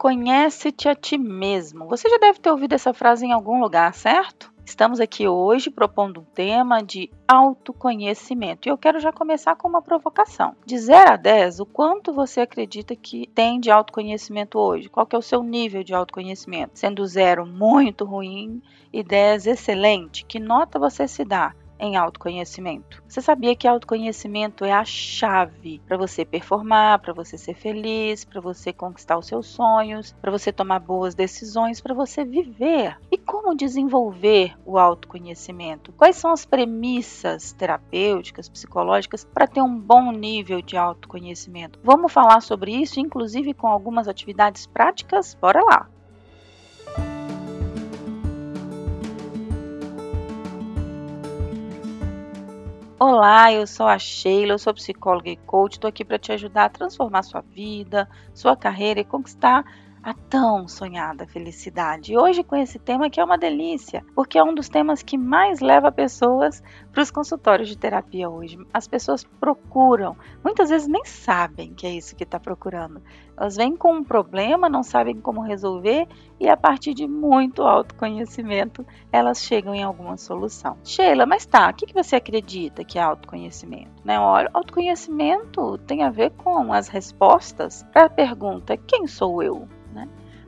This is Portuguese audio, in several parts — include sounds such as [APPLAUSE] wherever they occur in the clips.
Conhece-te a ti mesmo. Você já deve ter ouvido essa frase em algum lugar, certo? Estamos aqui hoje propondo um tema de autoconhecimento. E eu quero já começar com uma provocação. De 0 a 10, o quanto você acredita que tem de autoconhecimento hoje? Qual que é o seu nível de autoconhecimento? Sendo 0 muito ruim e 10 excelente, que nota você se dá? Em autoconhecimento. Você sabia que autoconhecimento é a chave para você performar, para você ser feliz, para você conquistar os seus sonhos, para você tomar boas decisões, para você viver? E como desenvolver o autoconhecimento? Quais são as premissas terapêuticas, psicológicas para ter um bom nível de autoconhecimento? Vamos falar sobre isso, inclusive com algumas atividades práticas? Bora lá! Olá, eu sou a Sheila, eu sou psicóloga e coach, estou aqui para te ajudar a transformar sua vida, sua carreira e conquistar a tão sonhada felicidade. Hoje com esse tema que é uma delícia, porque é um dos temas que mais leva pessoas para os consultórios de terapia hoje. As pessoas procuram, muitas vezes nem sabem que é isso que está procurando. Elas vêm com um problema, não sabem como resolver e a partir de muito autoconhecimento elas chegam em alguma solução. Sheila, mas tá, o que, que você acredita que é autoconhecimento? Né? Olha, autoconhecimento tem a ver com as respostas para a pergunta: quem sou eu?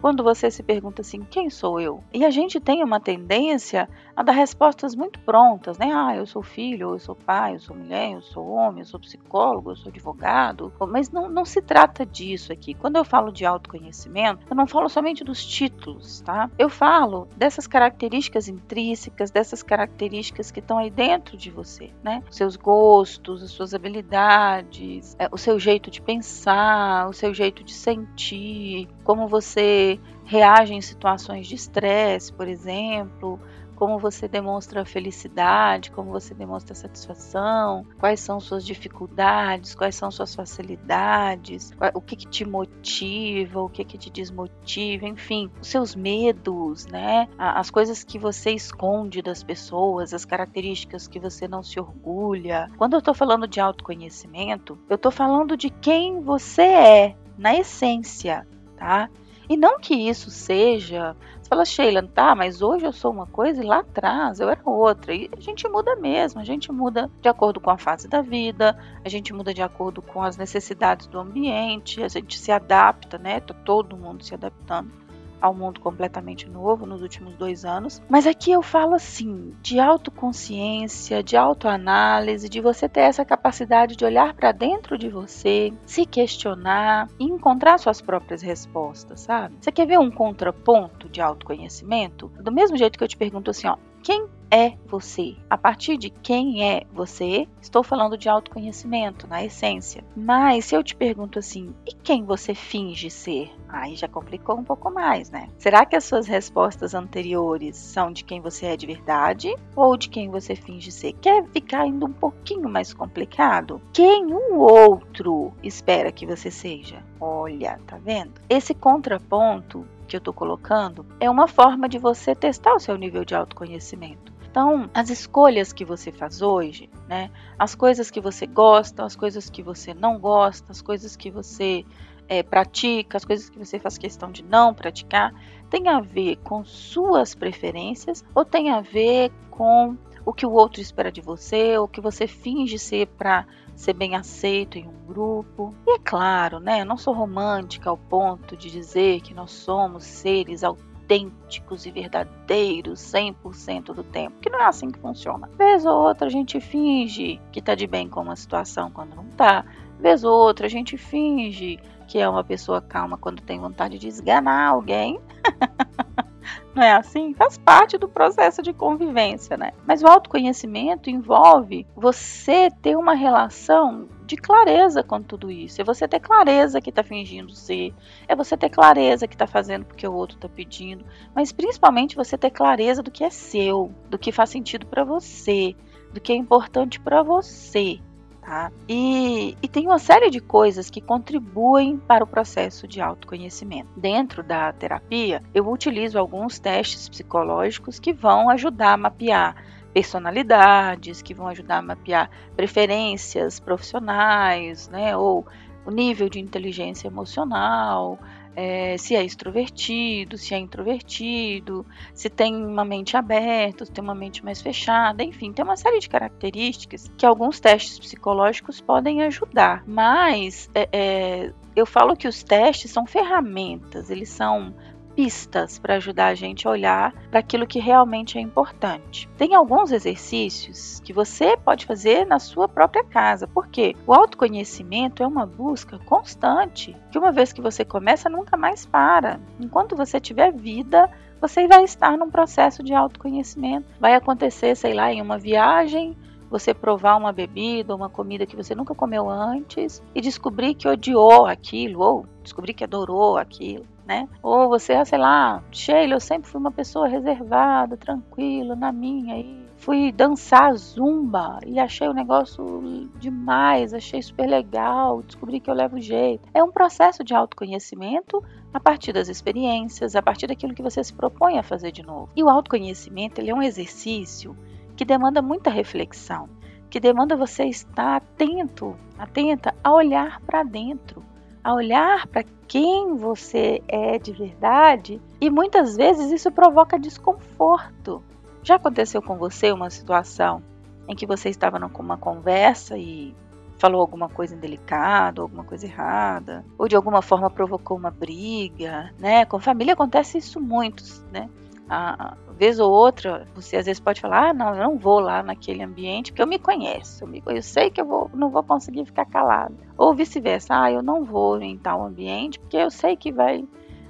Quando você se pergunta assim, quem sou eu? E a gente tem uma tendência a dar respostas muito prontas, né? Ah, eu sou filho, eu sou pai, eu sou mulher, eu sou homem, eu sou psicólogo, eu sou advogado. Mas não, não se trata disso aqui. Quando eu falo de autoconhecimento, eu não falo somente dos títulos, tá? Eu falo dessas características intrínsecas, dessas características que estão aí dentro de você, né? Os seus gostos, as suas habilidades, é, o seu jeito de pensar, o seu jeito de sentir, como você reage em situações de estresse, por exemplo, como você demonstra felicidade, como você demonstra satisfação, quais são suas dificuldades, quais são suas facilidades, o que, que te motiva, o que, que te desmotiva, enfim, os seus medos, né? As coisas que você esconde das pessoas, as características que você não se orgulha. Quando eu estou falando de autoconhecimento, eu estou falando de quem você é, na essência, tá? E não que isso seja. Você fala, Sheila, tá, mas hoje eu sou uma coisa e lá atrás eu era outra. E a gente muda mesmo, a gente muda de acordo com a fase da vida, a gente muda de acordo com as necessidades do ambiente, a gente se adapta, né? Tá todo mundo se adaptando ao mundo completamente novo nos últimos dois anos. Mas aqui eu falo assim de autoconsciência, de autoanálise, de você ter essa capacidade de olhar para dentro de você, se questionar e encontrar suas próprias respostas, sabe? Você quer ver um contraponto de autoconhecimento? Do mesmo jeito que eu te pergunto assim, ó, quem é você. A partir de quem é você, estou falando de autoconhecimento, na essência. Mas se eu te pergunto assim, e quem você finge ser? Aí já complicou um pouco mais, né? Será que as suas respostas anteriores são de quem você é de verdade ou de quem você finge ser? Quer ficar ainda um pouquinho mais complicado? Quem o outro espera que você seja? Olha, tá vendo? Esse contraponto que eu estou colocando é uma forma de você testar o seu nível de autoconhecimento. Então, as escolhas que você faz hoje, né? As coisas que você gosta, as coisas que você não gosta, as coisas que você é, pratica, as coisas que você faz questão de não praticar, tem a ver com suas preferências ou tem a ver com o que o outro espera de você, o que você finge ser para ser bem aceito em um grupo. E é claro, né, eu não sou romântica ao ponto de dizer que nós somos seres autênticos e verdadeiros 100% do tempo, que não é assim que funciona. Vez ou outra a gente finge que tá de bem com uma situação quando não tá. Vez ou outra a gente finge que é uma pessoa calma quando tem vontade de esganar alguém. [LAUGHS] Não é assim? Faz parte do processo de convivência, né? Mas o autoconhecimento envolve você ter uma relação de clareza com tudo isso. É você ter clareza que está fingindo ser, é você ter clareza que está fazendo porque o outro está pedindo, mas principalmente você ter clareza do que é seu, do que faz sentido para você, do que é importante para você. Tá? E, e, tem uma série de coisas que contribuem para o processo de autoconhecimento. Dentro da terapia, eu utilizo alguns testes psicológicos que vão ajudar a mapear personalidades, que vão ajudar a mapear preferências profissionais, né? Ou o nível de inteligência emocional, é, se é extrovertido, se é introvertido, se tem uma mente aberta, se tem uma mente mais fechada, enfim, tem uma série de características que alguns testes psicológicos podem ajudar. Mas é, é, eu falo que os testes são ferramentas, eles são pistas para ajudar a gente a olhar para aquilo que realmente é importante. Tem alguns exercícios que você pode fazer na sua própria casa, porque o autoconhecimento é uma busca constante, que uma vez que você começa, nunca mais para. Enquanto você tiver vida, você vai estar num processo de autoconhecimento. Vai acontecer, sei lá, em uma viagem, você provar uma bebida, uma comida que você nunca comeu antes e descobrir que odiou aquilo ou descobrir que adorou aquilo né? Ou você, ah, sei lá, Sheila, eu sempre fui uma pessoa reservada, tranquila, na minha, e fui dançar zumba e achei o negócio demais, achei super legal, descobri que eu levo jeito. É um processo de autoconhecimento a partir das experiências, a partir daquilo que você se propõe a fazer de novo. E o autoconhecimento, ele é um exercício que demanda muita reflexão, que demanda você estar atento, atenta a olhar para dentro a olhar para quem você é de verdade e muitas vezes isso provoca desconforto. Já aconteceu com você uma situação em que você estava numa conversa e falou alguma coisa indelicada, alguma coisa errada, ou de alguma forma provocou uma briga, né? Com família acontece isso muito, né? A vez ou outra, você às vezes pode falar, ah, não, eu não vou lá naquele ambiente porque eu me conheço, eu, me, eu sei que eu vou, não vou conseguir ficar calado. Ou vice-versa, ah, eu não vou em tal ambiente porque eu sei que vai,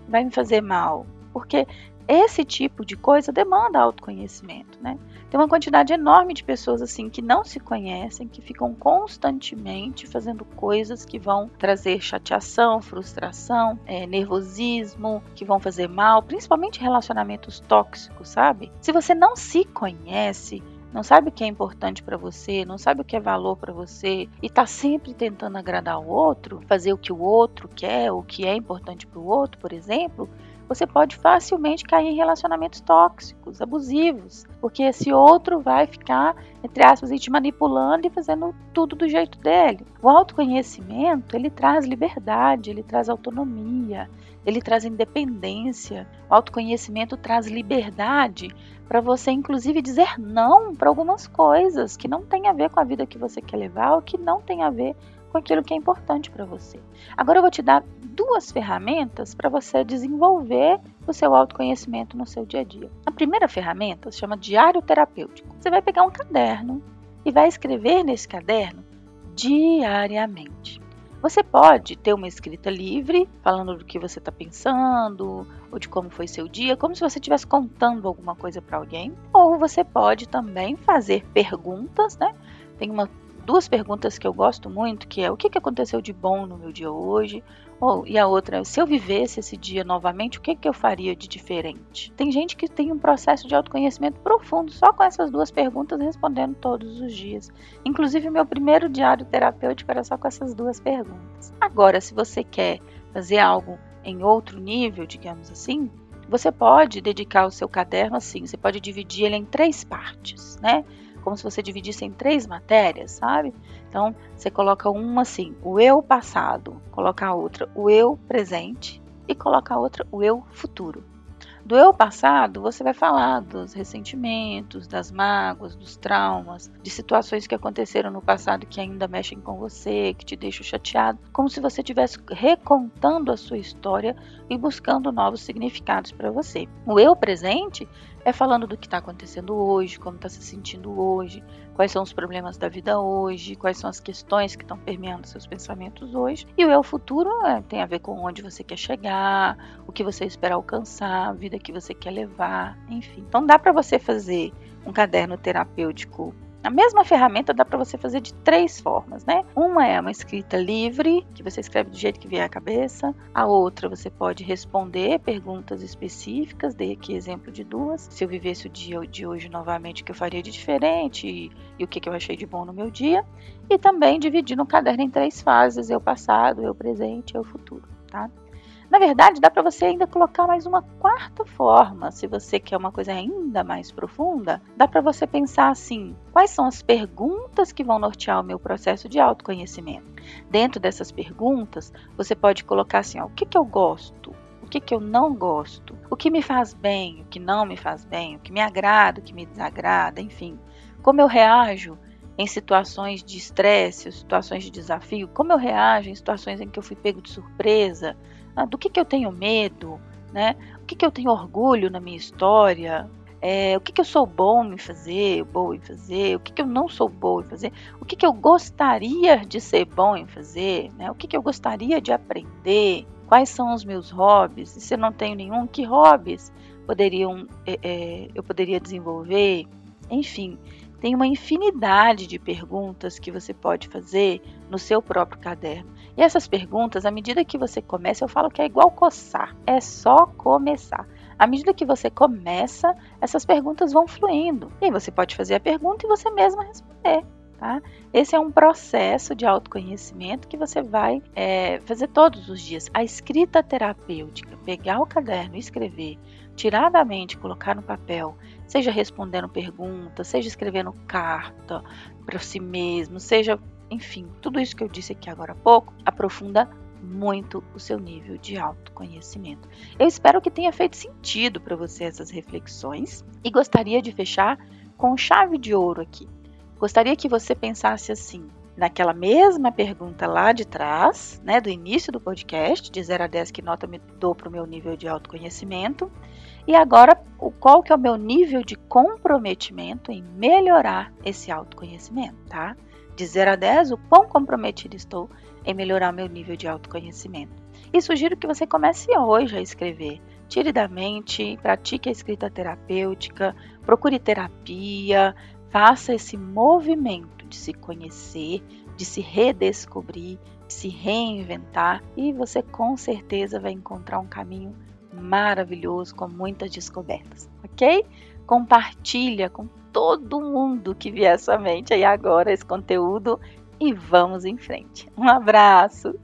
vai me fazer mal. Porque esse tipo de coisa demanda autoconhecimento, né? Tem uma quantidade enorme de pessoas assim que não se conhecem, que ficam constantemente fazendo coisas que vão trazer chateação, frustração, é, nervosismo, que vão fazer mal, principalmente relacionamentos tóxicos, sabe? Se você não se conhece, não sabe o que é importante para você, não sabe o que é valor para você e tá sempre tentando agradar o outro, fazer o que o outro quer, o que é importante para o outro, por exemplo, você pode facilmente cair em relacionamentos tóxicos, abusivos, porque esse outro vai ficar, entre aspas, te manipulando e fazendo tudo do jeito dele. O autoconhecimento, ele traz liberdade, ele traz autonomia, ele traz independência. O autoconhecimento traz liberdade para você, inclusive, dizer não para algumas coisas que não tem a ver com a vida que você quer levar ou que não tem a ver com aquilo que é importante para você. Agora eu vou te dar duas ferramentas para você desenvolver seu autoconhecimento no seu dia a dia. A primeira ferramenta se chama diário terapêutico. Você vai pegar um caderno e vai escrever nesse caderno diariamente. Você pode ter uma escrita livre, falando do que você está pensando, ou de como foi seu dia, como se você estivesse contando alguma coisa para alguém. Ou você pode também fazer perguntas, né? Tem uma duas perguntas que eu gosto muito, que é o que, aconteceu de bom no meu dia hoje, ou, e a outra, se eu vivesse esse dia novamente, o que, que eu faria de diferente? Tem gente que tem um processo de autoconhecimento profundo só com essas duas perguntas respondendo todos os dias. Inclusive, meu primeiro diário terapêutico era só com essas duas perguntas. Agora, se você quer fazer algo em outro nível, digamos assim, você pode dedicar o seu caderno assim, você pode dividir ele em três partes, né? Como se você dividisse em três matérias, sabe? Então, você coloca uma assim, o eu passado, coloca a outra, o eu presente e coloca a outra, o eu futuro. Do eu passado, você vai falar dos ressentimentos, das mágoas, dos traumas, de situações que aconteceram no passado que ainda mexem com você, que te deixam chateado, como se você estivesse recontando a sua história e buscando novos significados para você. O eu presente é falando do que está acontecendo hoje, como está se sentindo hoje, quais são os problemas da vida hoje, quais são as questões que estão permeando seus pensamentos hoje. E o eu futuro é, tem a ver com onde você quer chegar, o que você espera alcançar, a vida que você quer levar, enfim. Então dá para você fazer um caderno terapêutico a mesma ferramenta dá para você fazer de três formas, né? Uma é uma escrita livre, que você escreve do jeito que vier à cabeça. A outra você pode responder perguntas específicas, dei aqui exemplo de duas. Se eu vivesse o dia de hoje novamente, o que eu faria de diferente e, e o que, que eu achei de bom no meu dia. E também dividir no caderno em três fases: eu passado, eu presente e eu futuro, tá? Na verdade, dá para você ainda colocar mais uma quarta forma, se você quer uma coisa ainda mais profunda, dá para você pensar assim: quais são as perguntas que vão nortear o meu processo de autoconhecimento? Dentro dessas perguntas, você pode colocar assim: ó, o que, que eu gosto? o que, que eu não gosto, o que me faz bem, o que não me faz bem, o que me agrada, o que me desagrada, enfim. Como eu reajo em situações de estresse, situações de desafio, como eu reajo em situações em que eu fui pego de surpresa, do que, que eu tenho medo, né? O que, que eu tenho orgulho na minha história, é, o que, que eu sou bom em fazer, boa em fazer, o que, que eu não sou boa em fazer, o que, que eu gostaria de ser bom em fazer, né? o que, que eu gostaria de aprender, quais são os meus hobbies, e se eu não tenho nenhum, que hobbies poderiam, é, é, eu poderia desenvolver, enfim, tem uma infinidade de perguntas que você pode fazer no seu próprio caderno. E essas perguntas, à medida que você começa, eu falo que é igual coçar, é só começar. À medida que você começa, essas perguntas vão fluindo. E aí você pode fazer a pergunta e você mesma responder. Tá? Esse é um processo de autoconhecimento que você vai é, fazer todos os dias. A escrita terapêutica, pegar o caderno e escrever, tirar da mente, colocar no papel, seja respondendo perguntas, seja escrevendo carta para si mesmo, seja, enfim, tudo isso que eu disse aqui agora há pouco, aprofunda muito o seu nível de autoconhecimento. Eu espero que tenha feito sentido para você essas reflexões e gostaria de fechar com chave de ouro aqui. Gostaria que você pensasse assim, naquela mesma pergunta lá de trás, né, do início do podcast, de 0 a 10, que nota me dou para o meu nível de autoconhecimento, e agora qual que é o meu nível de comprometimento em melhorar esse autoconhecimento, tá? De 0 a 10, o quão comprometido estou em melhorar meu nível de autoconhecimento. E sugiro que você comece hoje a escrever. Tire da mente, pratique a escrita terapêutica, procure terapia, faça esse movimento de se conhecer, de se redescobrir, de se reinventar e você com certeza vai encontrar um caminho maravilhoso com muitas descobertas, ok? Compartilha com todo mundo que vier à sua mente aí agora esse conteúdo e vamos em frente. Um abraço!